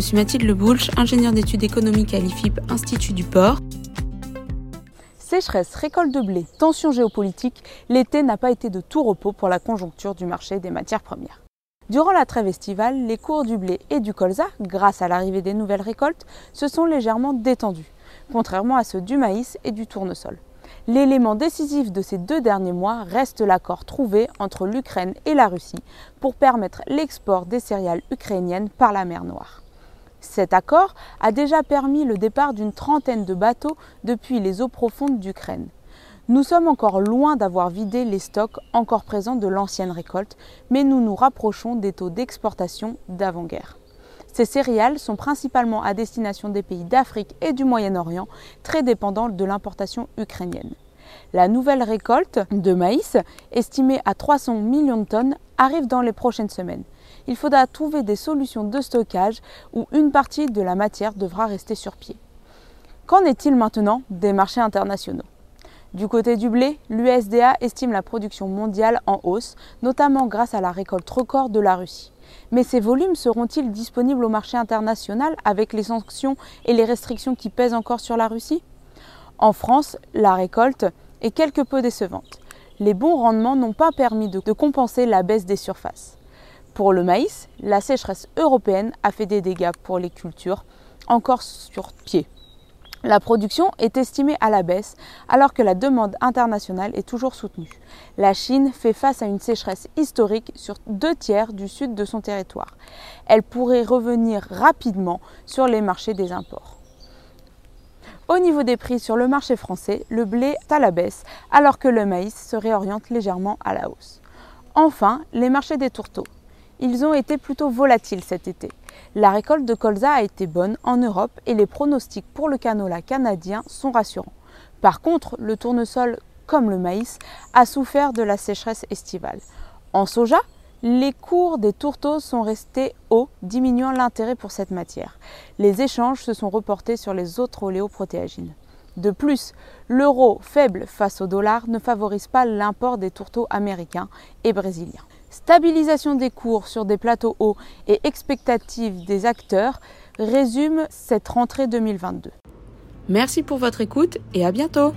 suis Mathilde Leboulch, ingénieure d'études économiques à l'IFIP, Institut du Port. Sécheresse, récolte de blé, tension géopolitique, l'été n'a pas été de tout repos pour la conjoncture du marché des matières premières. Durant la trêve estivale, les cours du blé et du colza, grâce à l'arrivée des nouvelles récoltes, se sont légèrement détendus, contrairement à ceux du maïs et du tournesol. L'élément décisif de ces deux derniers mois reste l'accord trouvé entre l'Ukraine et la Russie pour permettre l'export des céréales ukrainiennes par la mer Noire. Cet accord a déjà permis le départ d'une trentaine de bateaux depuis les eaux profondes d'Ukraine. Nous sommes encore loin d'avoir vidé les stocks encore présents de l'ancienne récolte, mais nous nous rapprochons des taux d'exportation d'avant-guerre. Ces céréales sont principalement à destination des pays d'Afrique et du Moyen-Orient, très dépendants de l'importation ukrainienne. La nouvelle récolte de maïs, estimée à 300 millions de tonnes, arrive dans les prochaines semaines. Il faudra trouver des solutions de stockage où une partie de la matière devra rester sur pied. Qu'en est-il maintenant des marchés internationaux? Du côté du blé, l'USDA estime la production mondiale en hausse, notamment grâce à la récolte record de la Russie. Mais ces volumes seront-ils disponibles au marché international avec les sanctions et les restrictions qui pèsent encore sur la Russie? En France, la récolte est quelque peu décevante. Les bons rendements n'ont pas permis de, compenser la baisse des surfaces. Pour le maïs, la sécheresse européenne a fait des dégâts pour les cultures encore sur pied. La production est estimée à la baisse alors que la demande internationale est toujours soutenue. La Chine fait face à une sécheresse historique sur deux tiers du sud de son territoire. Elle pourrait revenir rapidement sur les marchés des imports. Au niveau des prix sur le marché français, le blé est à la baisse alors que le maïs se réoriente légèrement à la hausse. Enfin, les marchés des tourteaux. Ils ont été plutôt volatiles cet été. La récolte de colza a été bonne en Europe et les pronostics pour le canola canadien sont rassurants. Par contre, le tournesol, comme le maïs, a souffert de la sécheresse estivale. En soja, les cours des tourteaux sont restés hauts, diminuant l'intérêt pour cette matière. Les échanges se sont reportés sur les autres oléoprotéagines. De plus, l'euro faible face au dollar ne favorise pas l'import des tourteaux américains et brésiliens stabilisation des cours sur des plateaux hauts et expectatives des acteurs résument cette rentrée 2022. Merci pour votre écoute et à bientôt